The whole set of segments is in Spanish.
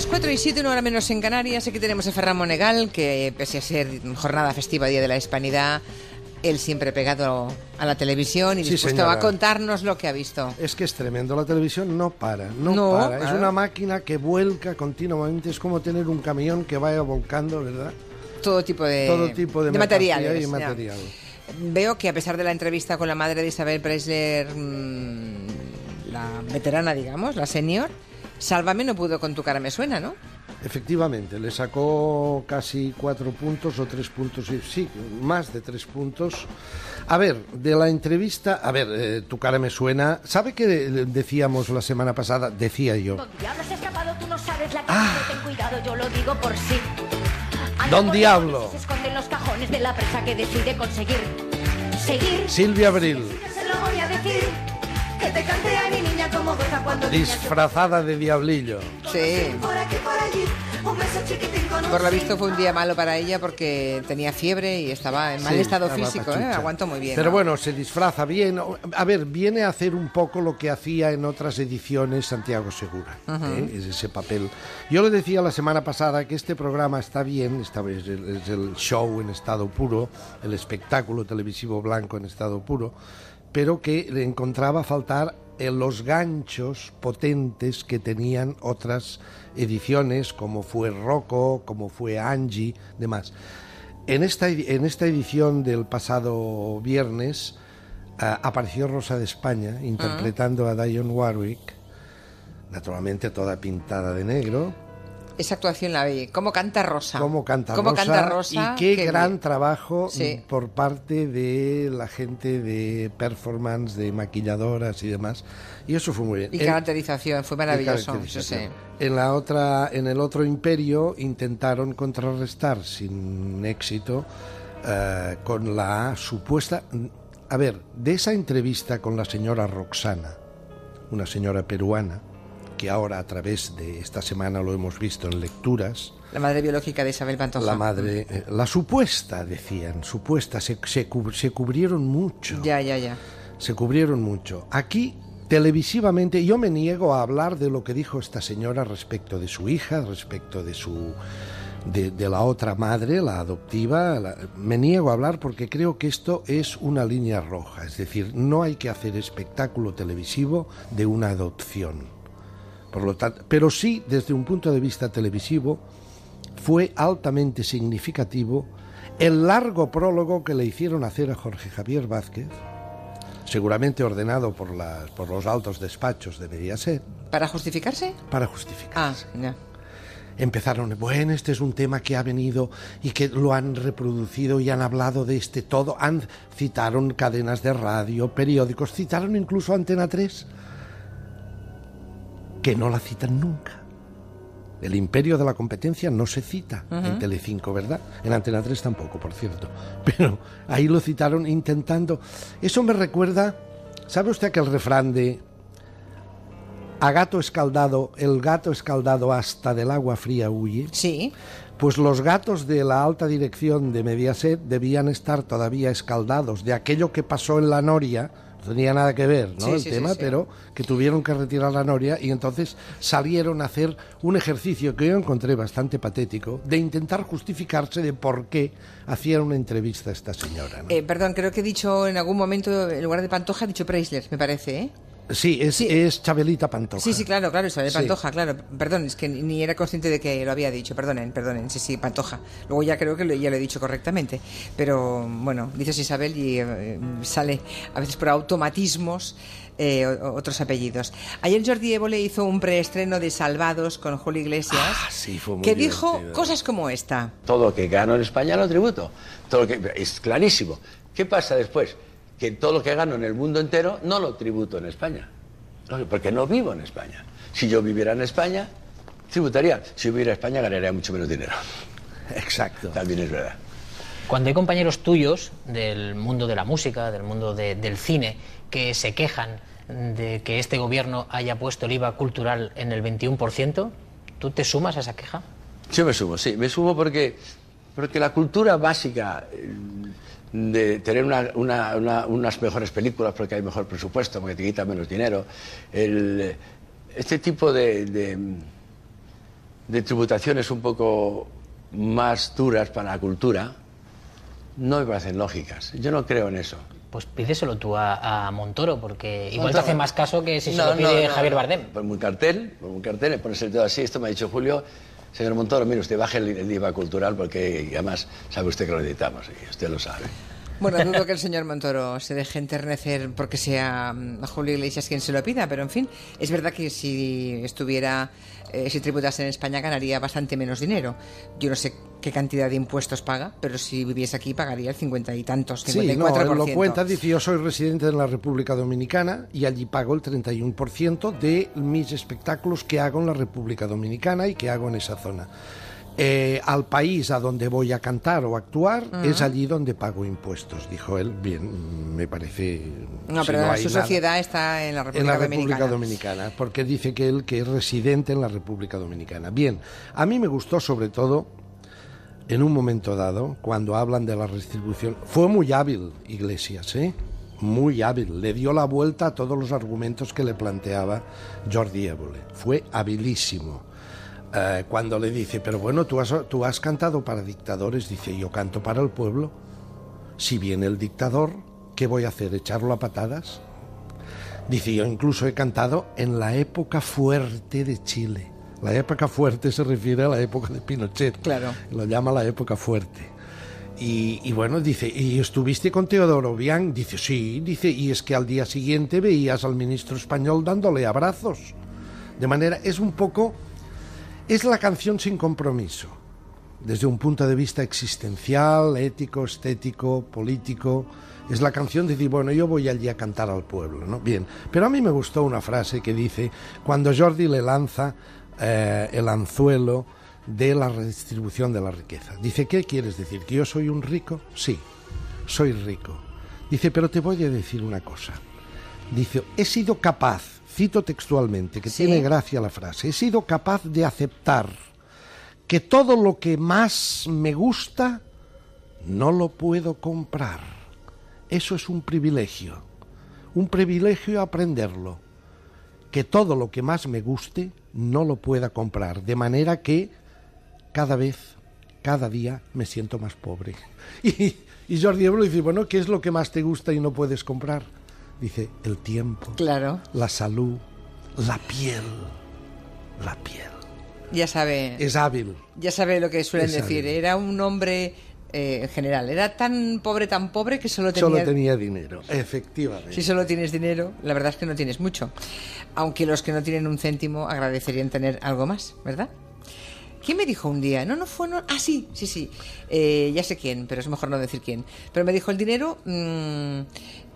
Las 4 y 7, una hora menos en Canarias, aquí tenemos a Ferran Monegal, que pese a ser jornada festiva, Día de la Hispanidad, él siempre pegado a la televisión y Sí, dispuesto señora. a contarnos lo que ha visto. Es que es tremendo, la televisión no para, no, No, para. Es una máquina que vuelca continuamente, es como tener un camión que vaya volcando, ¿verdad? Todo tipo de, Todo tipo de, materiales. y ya. material. Veo que a pesar de la entrevista con la madre de Isabel Preisler, mm, la veterana, digamos, la senior, Sálvame no pudo con tu cara me suena, ¿no? Efectivamente, le sacó casi cuatro puntos o tres puntos, sí, más de tres puntos. A ver, de la entrevista, a ver, eh, tu cara me suena. ¿Sabe qué de- decíamos la semana pasada? Decía yo. Don Diablo. los Se disfrazada de diablillo. Sí. Por lo visto fue un día malo para ella porque tenía fiebre y estaba en mal Sí, estado físico, ¿eh? Aguantó muy bien. Pero ¿no? bueno, se disfraza bien. A ver, viene a hacer un poco lo que hacía en otras ediciones Santiago Segura. ¿eh? Es ese papel. Yo le decía la semana pasada que este programa está bien, esta vez el- es el show en estado puro, el espectáculo televisivo blanco en estado puro, pero que le encontraba faltar en los ganchos potentes que tenían otras ediciones, como fue Rocco, como fue Angie, demás. En esta, en esta edición del pasado viernes ah, apareció Rosa de España interpretando a Dionne Warwick, naturalmente toda pintada de negro. Esa actuación la vi. ¿Cómo canta Rosa? Cómo canta, ¿Cómo Rosa, canta Rosa? Y qué, Qué gran bien. trabajo Sí. por parte de la gente de performance, de maquilladoras y demás. Y eso fue muy bien. Y En- caracterización, fue maravilloso. caracterización. sí. En la otra, en el otro imperio intentaron contrarrestar sin éxito eh, con la supuesta. A ver, de esa entrevista con la señora Roxana, una señora peruana, que ahora a través de esta semana lo hemos visto en lecturas, La madre biológica de Isabel Pantoja. la madre, eh, la supuesta, decían, supuesta, se, se cub- se cubrieron mucho Ya, ya, ya. se cubrieron mucho. Aquí, televisivamente, yo me niego a hablar de lo que dijo esta señora respecto de su hija, respecto de su de, de la otra madre, la adoptiva. la- me niego a hablar porque creo que esto es una línea roja. Es decir, no hay que hacer espectáculo televisivo de una adopción. Por lo tanto, pero sí, desde un punto de vista televisivo, fue altamente significativo el largo prólogo que le hicieron hacer a Jorge Javier Vázquez, seguramente ordenado por, las, por los altos despachos de Mediaset, ¿Para justificarse? para justificar. Ah, ya. Empezaron, bueno, este es un tema que ha venido y que lo han reproducido y han hablado de este todo. Han, citaron cadenas de radio, periódicos, citaron incluso Antena 3, que no la citan nunca. El imperio de la competencia no se cita en Telecinco, ¿verdad? En Antena 3 tampoco, por cierto. Pero ahí lo citaron intentando. Eso me recuerda, ¿sabe usted aquel refrán de a gato escaldado, el gato escaldado hasta del agua fría huye? Sí. Pues los gatos de la alta dirección de Mediaset debían estar todavía escaldados de aquello que pasó en la Noria. No tenía nada que ver, ¿no? Sí, el sí, tema, sí. pero que tuvieron que retirar la Noria y entonces salieron a hacer un ejercicio que yo encontré bastante patético de intentar justificarse de por qué hacían una entrevista a esta señora. ¿no? Eh, perdón, creo que he dicho en algún momento, en lugar de Pantoja, he dicho Preisler, me parece, ¿eh? Sí, es, sí. es Chabelita Pantoja. Sí, sí, claro, claro, Isabel Sí. Pantoja, claro. Perdón, es que ni era consciente de que lo había dicho. Perdonen, perdonen. Sí, sí, Pantoja. Luego ya creo que lo- ya lo he dicho correctamente. Pero bueno, dices Isabel y eh, sale a veces por automatismos eh, o- otros apellidos. Ayer Jordi Évole hizo un preestreno de Salvados con Julio Iglesias. Ah, sí, fue muy Que dijo cosas como esta. Todo lo que gano en España lo tributo. Todo lo que, es clarísimo. ¿Qué pasa después? Que todo lo que gano en el mundo entero no lo tributo en España. Porque no vivo en España. Si yo viviera en España, tributaría. Si yo viviera en España, ganaría mucho menos dinero. Exacto. También es verdad. Cuando hay compañeros tuyos del mundo de la música, del mundo de- del cine, que se quejan de que este gobierno haya puesto el IVA cultural en el 21%, ¿tú te sumas a esa queja? Yo me sumo, sí, me sumo porque, porque la cultura básica eh, de tener una- una- una- unas mejores películas porque hay mejor presupuesto, porque te quita menos dinero, el, este tipo de, de, de tributaciones un poco más duras para la cultura no me parecen lógicas. Yo no creo en eso. Pues pídeselo tú a, a Montoro, porque igual te Montoro. hace más caso que si se No, lo pide no, no, Javier. Bardem. Por un cartel, por un cartel, le pones el dedo así, esto me ha dicho Julio, señor Montoro, mire usted, baje el, el IVA cultural porque además sabe usted que lo necesitamos y usted lo sabe. Bueno, dudo que el señor Montoro se deje enternecer porque sea mm, Julio Iglesias quien se lo pida, pero en fin, es verdad que si estuviera, eh, si tributase en España ganaría bastante menos dinero. Yo no sé qué cantidad de impuestos paga, pero si viviese aquí pagaría el cincuenta y tantos, Sí, 54%. no, él lo cuenta, dice yo soy residente de la República Dominicana y allí pago el 31% de mis espectáculos que hago en la República Dominicana y que hago en esa zona. Eh, al país a donde voy a cantar o actuar es allí donde pago impuestos, dijo él. Bien, me parece... No, si pero hay su nada. sociedad está en la República en la Dominicana. República Dominicana, porque dice que él que es residente en la República Dominicana. Bien, a mí me gustó sobre todo en un momento dado, cuando hablan de la restribución, fue muy hábil Iglesias, ¿eh? Muy hábil, le dio la vuelta a todos los argumentos que le planteaba Jordi Évole. Fue habilísimo. Eh, cuando le dice, pero bueno, tú has, tú has cantado para dictadores, dice, yo canto para el pueblo. Si viene el dictador, ¿qué voy a hacer? ¿Echarlo a patadas? Dice, yo incluso he cantado en la época fuerte de Chile. La época fuerte se refiere a la época de Pinochet. Claro. Lo llama la época fuerte. Y, y bueno, dice, ¿y estuviste con Teodoro Bian? Dice, sí, dice, y es que al día siguiente veías al ministro español dándole abrazos. De manera, es un poco, es la canción sin compromiso, desde un punto de vista existencial, ético, estético, político. Es la canción de decir, bueno, yo voy allí a cantar al pueblo, ¿no? Bien, pero a mí me gustó una frase que dice, cuando Jordi le lanza eh, el anzuelo de la redistribución de la riqueza. Dice, ¿qué quieres decir? ¿Que yo soy un rico? Sí, soy rico. Dice, pero te voy a decir una cosa. Dice, he sido capaz, cito textualmente, que Sí. tiene gracia la frase, he sido capaz de aceptar que todo lo que más me gusta no lo puedo comprar. Eso es un privilegio. Un privilegio aprenderlo. Que todo lo que más me guste no lo pueda comprar. De manera que cada vez, cada día me siento más pobre. Y, y Jordi Evole dice, bueno, ¿qué es lo que más te gusta y no puedes comprar? Dice, el tiempo, Claro, la salud, la piel. La piel. ya sabe, Es hábil. ya sabe lo que suelen es decir. hábil. Era un hombre eh, en general, era tan pobre, tan pobre que solo tenía, Solo tenía dinero, efectivamente. Si solo tienes dinero, la verdad es que no tienes mucho. Aunque los que no tienen un céntimo agradecerían tener algo más, ¿verdad? ¿Quién me dijo un día? No, no fue. No, ah, sí, sí, sí. Eh, ya sé quién, pero es mejor no decir quién. Pero me dijo: el dinero. mm,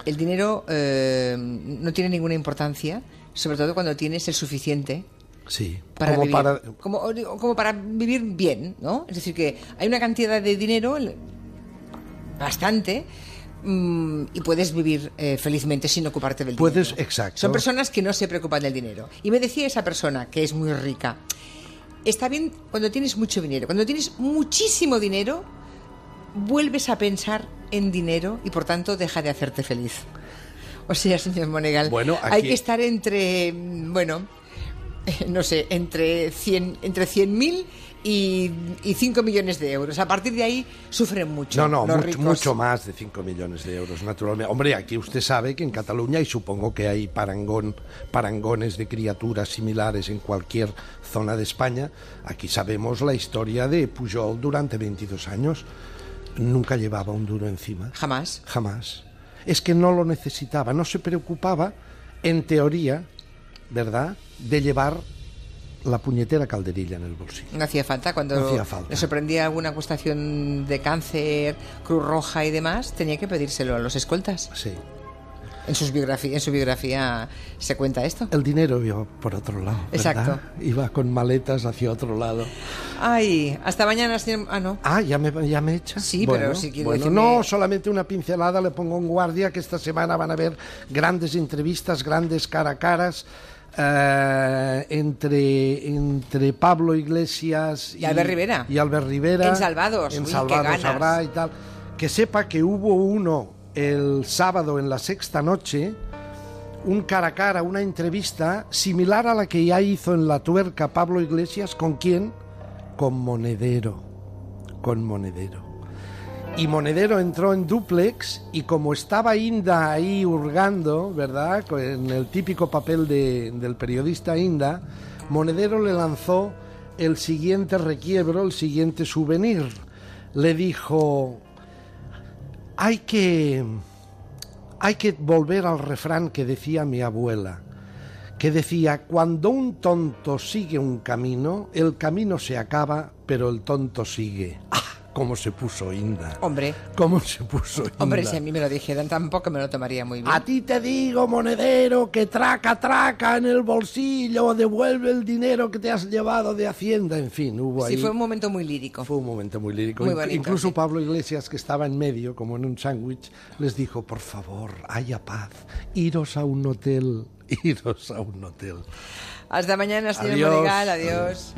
el dinero eh, no tiene ninguna importancia, sobre todo cuando tienes el suficiente Sí, para como vivir. para... Como, para vivir bien, ¿no? Es decir, que hay una cantidad de dinero, bastante, mm, y puedes vivir eh, felizmente sin ocuparte del Puedes- dinero. exacto. Son personas que no se preocupan del dinero. Y me decía esa persona, que es muy rica, está bien cuando tienes mucho dinero. Cuando tienes muchísimo dinero, vuelves a pensar en dinero y por tanto deja de hacerte feliz. O sea, señor Monegal, Bueno, hay que estar entre, mm, bueno, no sé, entre 100 entre 100.000 y, y 5 millones de euros. A partir de ahí sufren mucho. No, no, los mucho, ricos. mucho más de 5 millones de euros, naturalmente. Hombre, aquí usted sabe que en Cataluña, y supongo que hay parangón, parangones de criaturas similares en cualquier zona de España, aquí sabemos la historia de Pujol durante 22 años. Nunca llevaba un duro encima. Jamás. Jamás. Es que no lo necesitaba, no se preocupaba, en teoría, ¿verdad?, de llevar la puñetera calderilla en el bolsillo. No hacía falta. Cuando No hacía falta. le sorprendía alguna acusación de cáncer, Cruz Roja y demás, tenía que pedírselo a los escoltas. Sí. En, sus biografía, en su biografía se cuenta esto. El dinero iba por otro lado. ¿verdad? Exacto. Iba con maletas hacia otro lado. Ay, hasta mañana, señor. Ah, no. Ah, ya me, ya me echa. Sí, pero si bueno, decirme- no, solamente una pincelada le pongo en guardia que esta semana van a haber grandes entrevistas, grandes cara a caras eh, entre, entre Pablo Iglesias Y Albert Rivera. Y Albert Rivera. En Salvados. En Uy, Salvados habrá y tal. Que sepa que hubo uno el sábado en la sexta noche un cara a cara, una entrevista similar a la que ya hizo en La Tuerca Pablo Iglesias, ¿con quién? con Monedero, con Monedero. Y Monedero entró en duplex y como estaba Inda ahí hurgando, ¿verdad? En el típico papel de- del periodista Inda, Monedero le lanzó el siguiente requiebro, el siguiente souvenir. Le dijo, hay que, hay que volver al refrán que decía mi abuela, que decía, cuando un tonto sigue un camino, el camino se acaba, pero el tonto sigue. ¿Cómo se puso Inda? Hombre, ¿Cómo se puso Inda? hombre, si a mí me lo dijeran tampoco me lo tomaría muy bien. A ti te digo, monedero, que traca, traca en el bolsillo, devuelve el dinero que te has llevado de Hacienda. En fin, hubo ahí... Sí, fue un momento muy lírico. Fue un momento muy lírico. Muy bonito, Incluso sí. Pablo Iglesias, que estaba en medio, como en un sándwich, les dijo, por favor, haya paz, iros a un hotel, iros a un hotel. Hasta mañana, señor Adiós. Adiós.